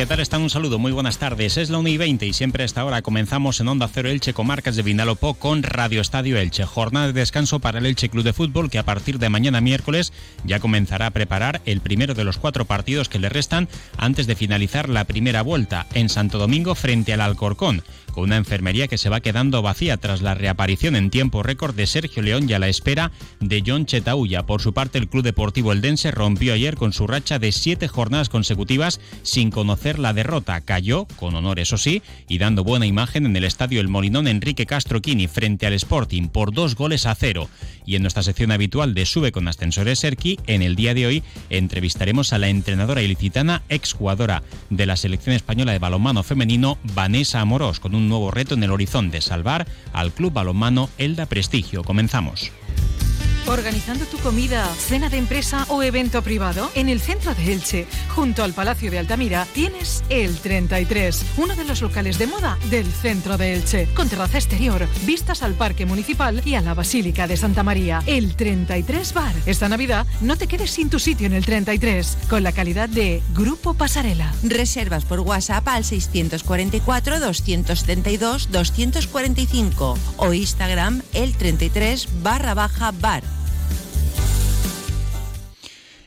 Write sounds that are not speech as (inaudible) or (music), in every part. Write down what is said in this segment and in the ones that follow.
¿Qué tal están? Un saludo, muy buenas tardes. Es la 1 y 20 y siempre a esta hora comenzamos en Onda Cero Elche con marcas de Vinalopó con Radio Estadio Elche. Jornada de descanso para el Elche Club de Fútbol que a partir de mañana miércoles ya comenzará a preparar el primero de los cuatro partidos que le restan antes de finalizar la primera vuelta en Santo Domingo frente al Alcorcón con una enfermería que se va quedando vacía tras la reaparición en tiempo récord de Sergio León y a la espera de John Chetauya. Por su parte, el Club Deportivo Eldense rompió ayer con su racha de siete jornadas consecutivas sin conocer la derrota. Cayó, con honor eso sí, y dando buena imagen en el estadio El Molinón Enrique Castro Quini frente al Sporting por dos goles a cero. Y en nuestra sección habitual de Sube con Ascensores Serki, en el día de hoy entrevistaremos a la entrenadora ilicitana, exjugadora de la selección española de balonmano femenino, Vanessa Amorós, con un nuevo reto en el horizonte, salvar al Club Balonmano Elda Prestigio. Comenzamos. Organizando tu comida, cena de empresa o evento privado en el centro de Elche, junto al Palacio de Altamira, tienes el 33, uno de los locales de moda del centro de Elche, con terraza exterior, vistas al Parque Municipal y a la Basílica de Santa María. El 33 Bar. Esta Navidad no te quedes sin tu sitio en el 33, con la calidad de Grupo Pasarela. Reservas por WhatsApp al 644 272 245 o Instagram el 33 barra baja bar.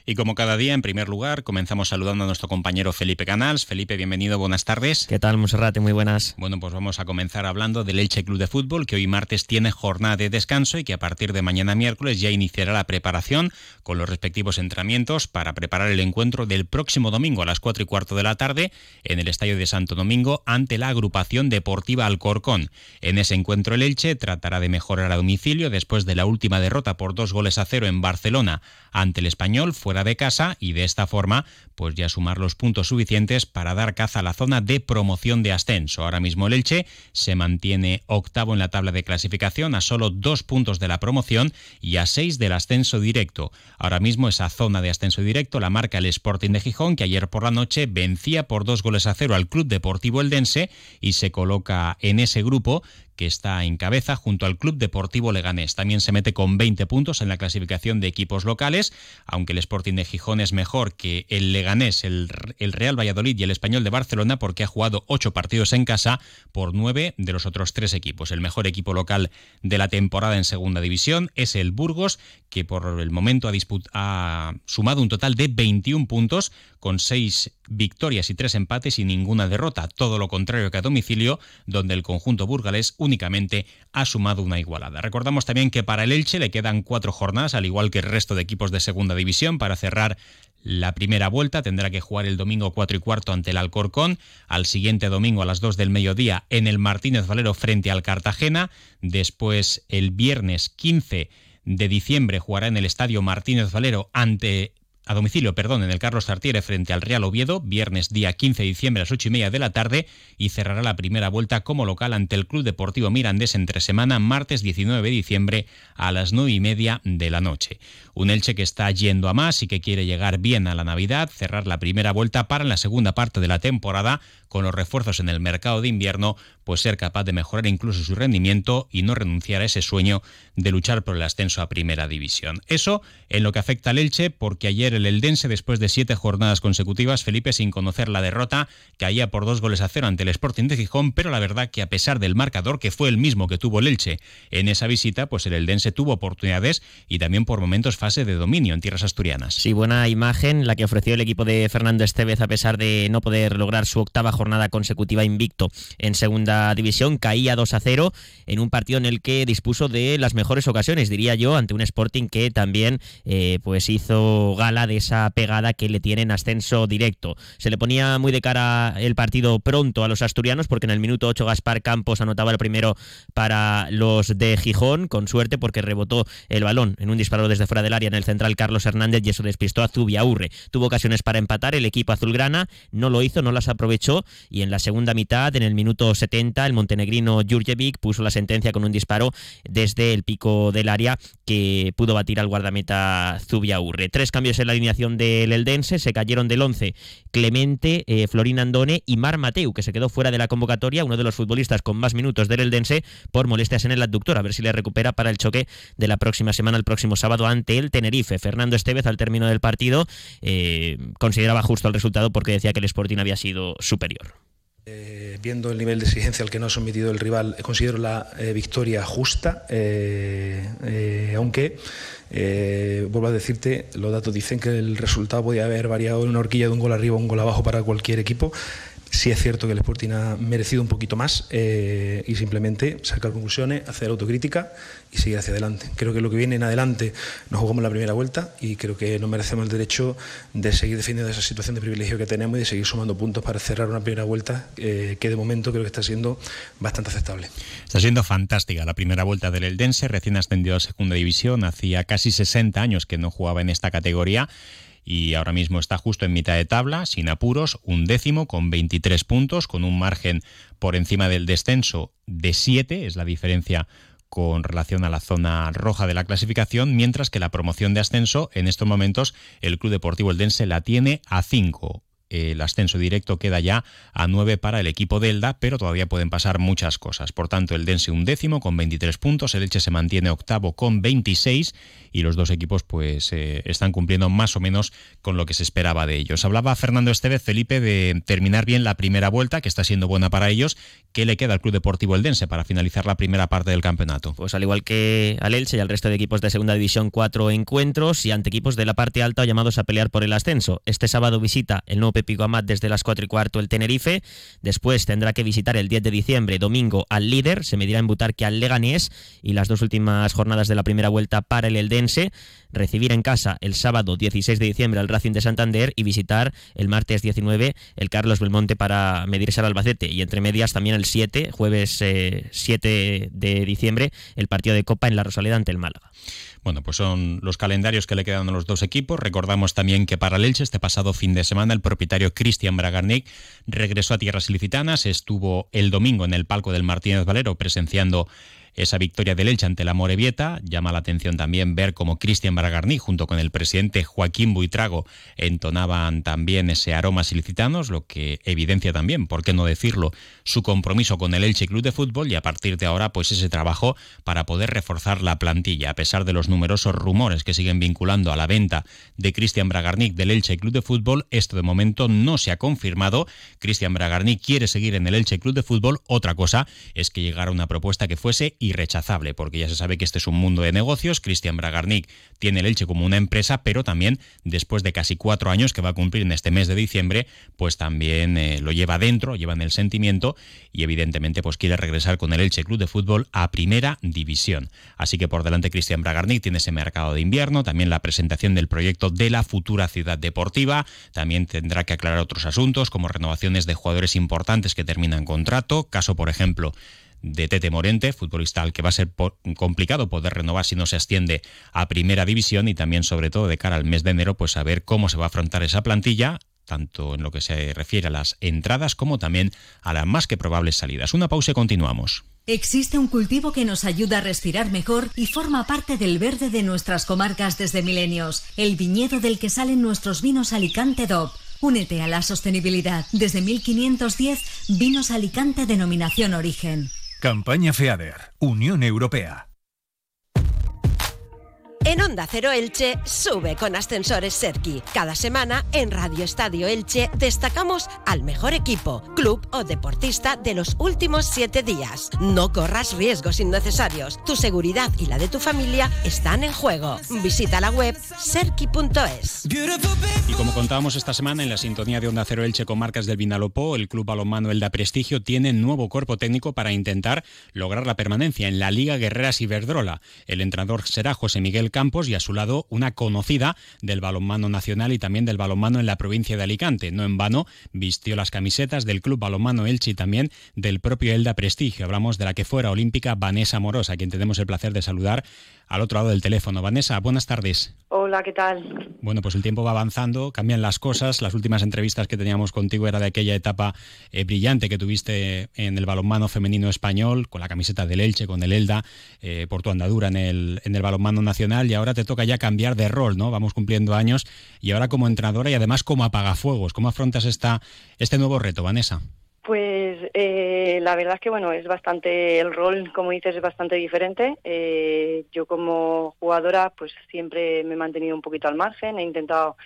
Y como cada día, en primer lugar, comenzamos saludando a nuestro compañero Felipe Canals. Felipe, bienvenido, buenas tardes. ¿Qué tal, Monserrate? Muy buenas. Bueno, pues vamos a comenzar hablando del Elche Club de Fútbol, que hoy martes tiene jornada de descanso y que a partir de mañana miércoles ya iniciará la preparación con los respectivos entrenamientos para preparar el encuentro del próximo domingo a las 4 y cuarto de la tarde en el Estadio de Santo Domingo ante la agrupación deportiva Alcorcón. En ese encuentro el Elche tratará de mejorar a domicilio después de la última derrota por dos goles a cero en Barcelona ante el Español de casa y de esta forma pues ya sumar los puntos suficientes para dar caza a la zona de promoción de ascenso. Ahora mismo el Elche se mantiene octavo en la tabla de clasificación a solo dos puntos de la promoción y a seis del ascenso directo. Ahora mismo esa zona de ascenso directo la marca el Sporting de Gijón que ayer por la noche vencía por dos goles a cero al Club Deportivo Eldense y se coloca en ese grupo que está en cabeza junto al Club Deportivo Leganés. También se mete con 20 puntos en la clasificación de equipos locales, aunque el Sporting de Gijón es mejor que el Leganés, el, Real Valladolid y el Español de Barcelona porque ha jugado 8 partidos en casa por 9 de los otros tres equipos. El mejor equipo local de la temporada en segunda división es el Burgos, que por el momento ha, ha sumado un total de 21 puntos con 6 victorias y 3 empates y ninguna derrota, todo lo contrario que a domicilio, donde el conjunto burgalés únicamente ha sumado una igualada. Recordamos también que para el Elche le quedan cuatro jornadas, al igual que el resto de equipos de segunda división, para cerrar la primera vuelta. Tendrá que jugar el domingo 4 y cuarto ante el Alcorcón, al siguiente domingo a las 2 del mediodía en el Martínez Valero frente al Cartagena, después el viernes 15 de diciembre jugará en el Estadio Martínez Valero ante a domicilio, perdón, en el Carlos Tartiere frente al Real Oviedo, viernes día 15 de diciembre a las 8 y media de la tarde y cerrará la primera vuelta como local ante el Club Deportivo Mirandés entre semana, martes 19 de diciembre a las 9 y media de la noche. Un Elche que está yendo a más y que quiere llegar bien a la Navidad, cerrar la primera vuelta para la segunda parte de la temporada con los refuerzos en el mercado de invierno, pues ser capaz de mejorar incluso su rendimiento y no renunciar a ese sueño de luchar por el ascenso a primera división. Eso en lo que afecta al Elche, porque ayer el Eldense, después de siete jornadas consecutivas, Felipe sin conocer la derrota, caía por dos goles a cero ante el Sporting de Gijón, pero la verdad que a pesar del marcador, que fue el mismo que tuvo el Elche en esa visita, pues el Eldense tuvo oportunidades y también por momentos fase de dominio en tierras asturianas. Sí, buena imagen la que ofreció el equipo de Fernando Estevez a pesar de no poder lograr su octava jornada consecutiva invicto en segunda división. Caía 2 a 0 en un partido en el que dispuso de las mejores ocasiones, diría yo, ante un Sporting que también eh, pues hizo gala de esa pegada que le tiene en ascenso directo. Se le ponía muy de cara el partido pronto a los asturianos porque en el minuto 8 Gaspar Campos anotaba el primero para los de Gijón, con suerte porque rebotó el balón en un disparo desde fuera del área en el central Carlos Hernández y eso despistó a Zubiaurre. Tuvo ocasiones para empatar el equipo azulgrana, no lo hizo, no las aprovechó y en la segunda mitad, en el minuto 70, el montenegrino Jurjevic puso la sentencia con un disparo desde el pico del área que pudo batir al guardameta Zubiaurre. Tres cambios en la alineación del Eldense, se cayeron del 11 Clemente, eh, Florín Andone y Mar Mateu, que se quedó fuera de la convocatoria, uno de los futbolistas con más minutos del Eldense por molestias en el adductor, a ver si le recupera para el choque de la próxima semana, el próximo sábado ante el Tenerife. Fernando Estevez al término del partido eh, consideraba justo el resultado porque decía que el Sporting había sido superior. Eh, viendo el nivel de exigencia al que nos ha sometido el rival, considero la eh, victoria justa, aunque, vuelvo a decirte, los datos dicen que el resultado podía haber variado en una horquilla de un gol arriba o un gol abajo para cualquier equipo. Sí es cierto que el Sporting ha merecido un poquito más eh, y simplemente sacar conclusiones, hacer autocrítica y seguir hacia adelante. Creo que lo que viene en adelante nos jugamos la primera vuelta y creo que nos merecemos el derecho de seguir defendiendo esa situación de privilegio que tenemos y de seguir sumando puntos para cerrar una primera vuelta eh, que de momento creo que está siendo bastante aceptable. Está siendo fantástica la primera vuelta del Eldense, recién ascendido a segunda división, hacía casi 60 años que no jugaba en esta categoría y ahora mismo está justo en mitad de tabla, sin apuros, un décimo con 23 puntos, con un margen por encima del descenso de 7, es la diferencia con relación a la zona roja de la clasificación, mientras que la promoción de ascenso en estos momentos el Club Deportivo Eldense la tiene a 5 el ascenso directo queda ya a 9 para el equipo de Elda, pero todavía pueden pasar muchas cosas. Por tanto, el Dense un décimo con 23 puntos, el Elche se mantiene octavo con 26 y los dos equipos pues eh, están cumpliendo más o menos con lo que se esperaba de ellos. Hablaba Fernando Estevez, Felipe, de terminar bien la primera vuelta, que está siendo buena para ellos. ¿Qué le queda al Club Deportivo Eldense para finalizar la primera parte del campeonato? Pues al igual que al Elche y al resto de equipos de Segunda División, cuatro encuentros y ante equipos de la parte alta llamados a pelear por el ascenso. Este sábado visita el nuevo Pico Amat desde las 4 y cuarto el Tenerife. Después tendrá que visitar el 10 de diciembre, domingo, al líder. Se medirá en Butarque al Leganés. Y las dos últimas jornadas de la primera vuelta para el Eldense. Recibir en casa el sábado 16 de diciembre al Racing de Santander y visitar el martes 19 el Carlos Belmonte para medirse al Albacete. Y entre medias también el 7, jueves 7 eh, de diciembre, el partido de Copa en la Rosaleda ante el Málaga. Bueno, pues son los calendarios que le quedan a los dos equipos. Recordamos también que para el Elche este pasado fin de semana el propietario Cristian Bragarnik regresó a tierras ilicitanas, estuvo el domingo en el palco del Martínez Valero presenciando esa victoria del Elche ante la Morevieta. Llama la atención también ver cómo Cristian Bragarni, junto con el presidente Joaquín Buitrago, entonaban también ese aroma ilicitanos, lo que evidencia también, por qué no decirlo, su compromiso con el Elche Club de Fútbol y a partir de ahora, pues ese trabajo para poder reforzar la plantilla, a pesar de los numerosos rumores que siguen vinculando a la venta de Cristian Bragarnik del Elche Club de Fútbol, esto de momento no se ha confirmado. Cristian Bragarnik quiere seguir en el Elche Club de Fútbol. Otra cosa es que llegara una propuesta que fuese irrechazable, porque ya se sabe que este es un mundo de negocios. Cristian Bragarnik tiene el Elche como una empresa, pero también después de casi cuatro años que va a cumplir en este mes de diciembre, pues también eh, lo lleva dentro, lleva en el sentimiento y evidentemente pues quiere regresar con el Elche Club de Fútbol a primera división. Así que por delante Cristian Bragarnik tiene ese mercado de invierno, también la presentación del proyecto de la futura ciudad deportiva, también tendrá que aclarar otros asuntos como renovaciones de jugadores importantes que terminan contrato, caso por ejemplo de Tete Morente, futbolista al que va a ser complicado poder renovar si no se asciende a primera división y también sobre todo de cara al mes de enero pues a ver cómo se va a afrontar esa plantilla tanto en lo que se refiere a las entradas como también a las más que probables salidas. Una pausa y continuamos. Existe un cultivo que nos ayuda a respirar mejor y forma parte del verde de nuestras comarcas desde milenios, el viñedo del que salen nuestros vinos Alicante DOP. Únete a la sostenibilidad. Desde 1510, Vinos Alicante denominación origen. Campaña FEADER, Unión Europea. En Onda Cero Elche sube con ascensores Serki. Cada semana en Radio Estadio Elche destacamos al mejor equipo, club o deportista de los últimos siete días. No corras riesgos innecesarios. Tu seguridad y la de tu familia están en juego. Visita la web serki.es. Y como contábamos esta semana en la sintonía de Onda Cero Elche con marcas del Vinalopó, el club balonmano Elda Prestigio tiene nuevo cuerpo técnico para intentar lograr la permanencia en la Liga Guerreras Iberdrola. El entrenador será José Miguel Campos y a su lado una conocida del balonmano nacional y también del balonmano en la provincia de Alicante. No en vano vistió las camisetas del Club Balonmano Elche y también del propio Elda Prestigio. Hablamos de la que fuera olímpica Vanessa Morosa, a quien tenemos el placer de saludar al otro lado del teléfono. Vanessa, buenas tardes. Hola ¿qué tal? Bueno, pues el tiempo va avanzando, cambian las cosas. Las últimas entrevistas que teníamos contigo era de aquella etapa eh, brillante que tuviste en el balonmano femenino español, con la camiseta del Elche, con el Elda, eh, por tu andadura en el, en el balonmano nacional. Y ahora te toca ya cambiar de rol, ¿no? Vamos cumpliendo años. Y ahora como entrenadora y además como apagafuegos. ¿Cómo afrontas esta, este nuevo reto, Vanessa? Pues eh, la verdad es que bueno, es bastante, el rol, como dices, es bastante diferente. Eh, yo como jugadora, pues siempre me he mantenido un poquito al margen, he intentado,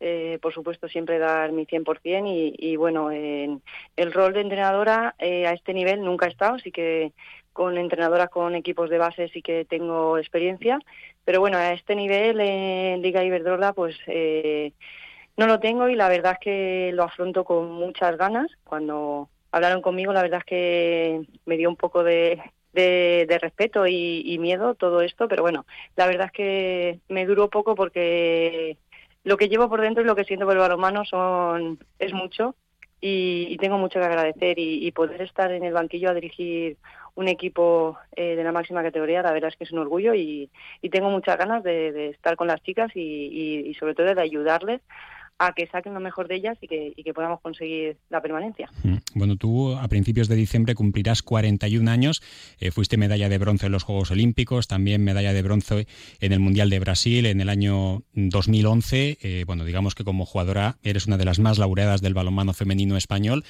eh, por supuesto, siempre dar mi 100% y, y bueno, en el rol de entrenadora a este nivel nunca he estado, así que con entrenadoras con equipos de base sí que tengo experiencia, pero bueno, a este nivel en Liga Iberdrola, pues no lo tengo y la verdad es que lo afronto con muchas ganas. Cuando hablaron conmigo, la verdad es que me dio un poco de, respeto y, miedo todo esto, pero bueno, la verdad es que me duró poco porque lo que llevo por dentro y lo que siento por el balonmano son, es mucho y, tengo mucho que agradecer y, poder estar en el banquillo a dirigir un equipo eh, de la máxima categoría, la verdad es que es un orgullo y, tengo muchas ganas de, estar con las chicas y, sobre todo de ayudarles a que saquen lo mejor de ellas y que, y que podamos conseguir la permanencia. Mm. Bueno, tú a principios de diciembre cumplirás 41 años, eh, fuiste medalla de bronce en los Juegos Olímpicos, también medalla de bronce en el Mundial de Brasil en el año 2011. Eh, bueno, digamos que como jugadora eres una de las más laureadas del balonmano femenino español.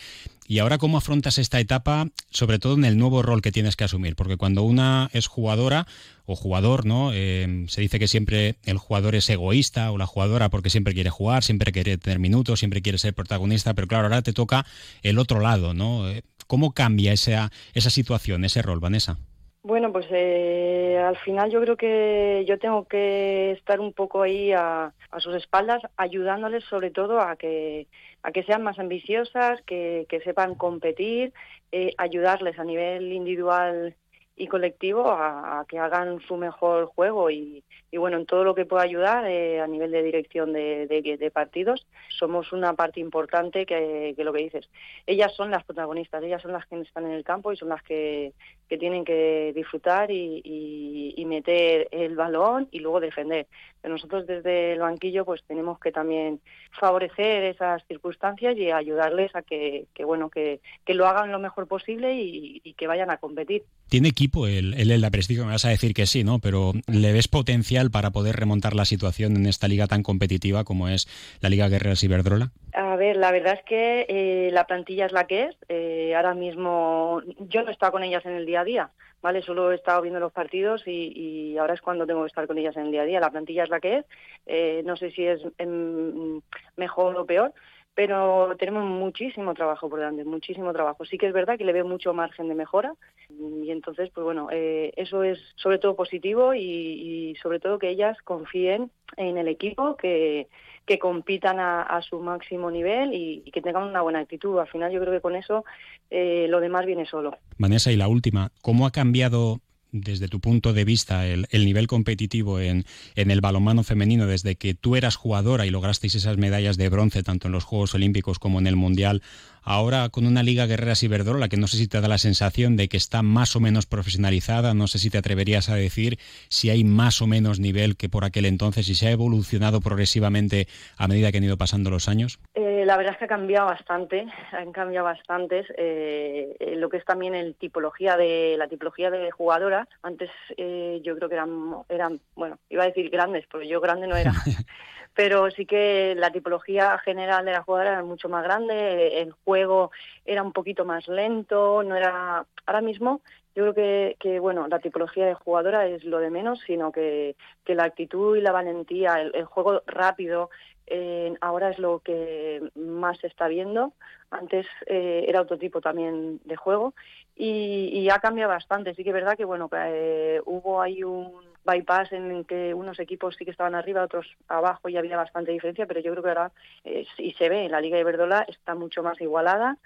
Y ahora, ¿cómo afrontas esta etapa, sobre todo en el nuevo rol que tienes que asumir? Porque cuando una es jugadora o jugador, ¿no? Eh, se dice que siempre el jugador es egoísta o la jugadora porque siempre quiere jugar, siempre quiere tener minutos, siempre quiere ser protagonista, pero claro, ahora te toca el otro lado, ¿no? Eh, ¿Cómo cambia esa, esa situación, ese rol, Vanessa? Bueno, pues eh, al final yo creo que yo tengo que estar un poco ahí a, sus espaldas, ayudándoles sobre todo a que a que sean más ambiciosas, que, sepan competir, eh, ayudarles a nivel individual y colectivo a, que hagan su mejor juego y, bueno, en todo lo que pueda ayudar eh, a nivel de dirección de, partidos, somos una parte importante que, lo que dices. Ellas son las protagonistas, ellas son las que están en el campo y son las que, tienen que disfrutar y, meter el balón y luego defender. Pero nosotros desde el banquillo pues tenemos que también favorecer esas circunstancias y ayudarles a que, bueno, que, lo hagan lo mejor posible y, que vayan a competir. ¿Tiene equipo el, el Elda Prestigio? Me vas a decir que sí, ¿no? Pero ¿le ves potencial para poder remontar la situación en esta liga tan competitiva como es la Liga Guerreras Iberdrola? A ver, la verdad es que eh, la plantilla es la que es. Eh, ahora mismo yo no he estado con ellas en el día a día, ¿vale? Solo he estado viendo los partidos y, ahora es cuando tengo que estar con ellas en el día a día. La plantilla es la que es. Eh, no sé si es em, mejor o peor, pero tenemos muchísimo trabajo por delante, muchísimo trabajo. Sí que es verdad que le veo mucho margen de mejora y entonces, pues bueno, eh, eso es sobre todo positivo y, sobre todo que ellas confíen en el equipo, que, que compitan a, su máximo nivel y, que tengan una buena actitud. Al final yo creo que con eso eh, lo demás viene solo. Vanessa, y la última, ¿cómo ha cambiado desde tu punto de vista, el, nivel competitivo en, en, el balonmano femenino desde que tú eras jugadora y lograsteis esas medallas de bronce tanto en los Juegos Olímpicos como en el Mundial Ahora con una Liga Guerreras Iberdrola que no sé si te da la sensación de que está más o menos profesionalizada, no sé si te atreverías a decir si hay más o menos nivel que por aquel entonces y si ha evolucionado progresivamente a medida que han ido pasando los años. Eh, la verdad es que ha cambiado bastante, han cambiado bastantes. Eh, lo que es también el tipología de la tipología de jugadora. Antes eh, yo creo que eran, eran, bueno, iba a decir grandes, pero yo grande no era. (laughs) pero sí que la tipología general de la jugadora era mucho más grande, el juego era un poquito más lento, no era ahora mismo yo creo que, que bueno la tipología de jugadora es lo de menos, sino que, que la actitud y la valentía, el, juego rápido, eh, ahora es lo que más se está viendo. Antes eh, era otro tipo también de juego y, y, ha cambiado bastante. Sí que es verdad que bueno eh, hubo ahí un bypass en que unos equipos sí que estaban arriba, otros abajo y había bastante diferencia, pero yo creo que ahora, eh, y se ve, la Liga de Verdola está mucho más igualada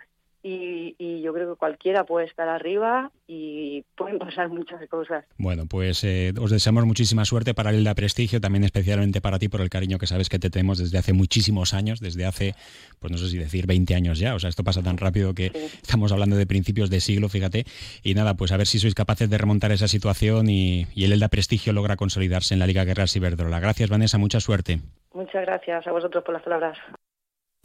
y, y, yo creo que cualquiera puede estar arriba y pueden pasar muchas cosas. Bueno, pues eh, os deseamos muchísima suerte para el da Prestigio, también especialmente para ti por el cariño que sabes que te tenemos desde hace muchísimos años, desde hace, pues no sé si decir 20 años ya, o sea, esto pasa tan rápido que estamos hablando de principios de siglo, fíjate, y nada, pues a ver si sois capaces de remontar esa situación y, y el Elda Prestigio logra consolidarse en la Liga Guerra Ciberdrola. Gracias Vanessa, mucha suerte. Muchas gracias a vosotros por las palabras.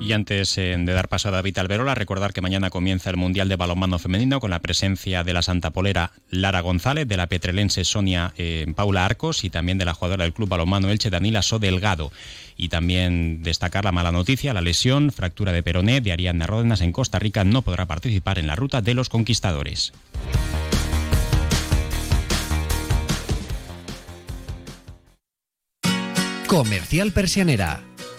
Y antes de dar paso a David Alberola, recordar que mañana comienza el Mundial de Balonmano Femenino con la presencia de la Santa Polera Lara González, de la petrelense Sonia eh, Paula Arcos y también de la jugadora del Club Balonmano Elche Danila So Delgado. Y también destacar la mala noticia, la lesión, fractura de peroné de Ariadna Ródenas en Costa Rica no podrá participar en la ruta de los conquistadores. Comercial Persianera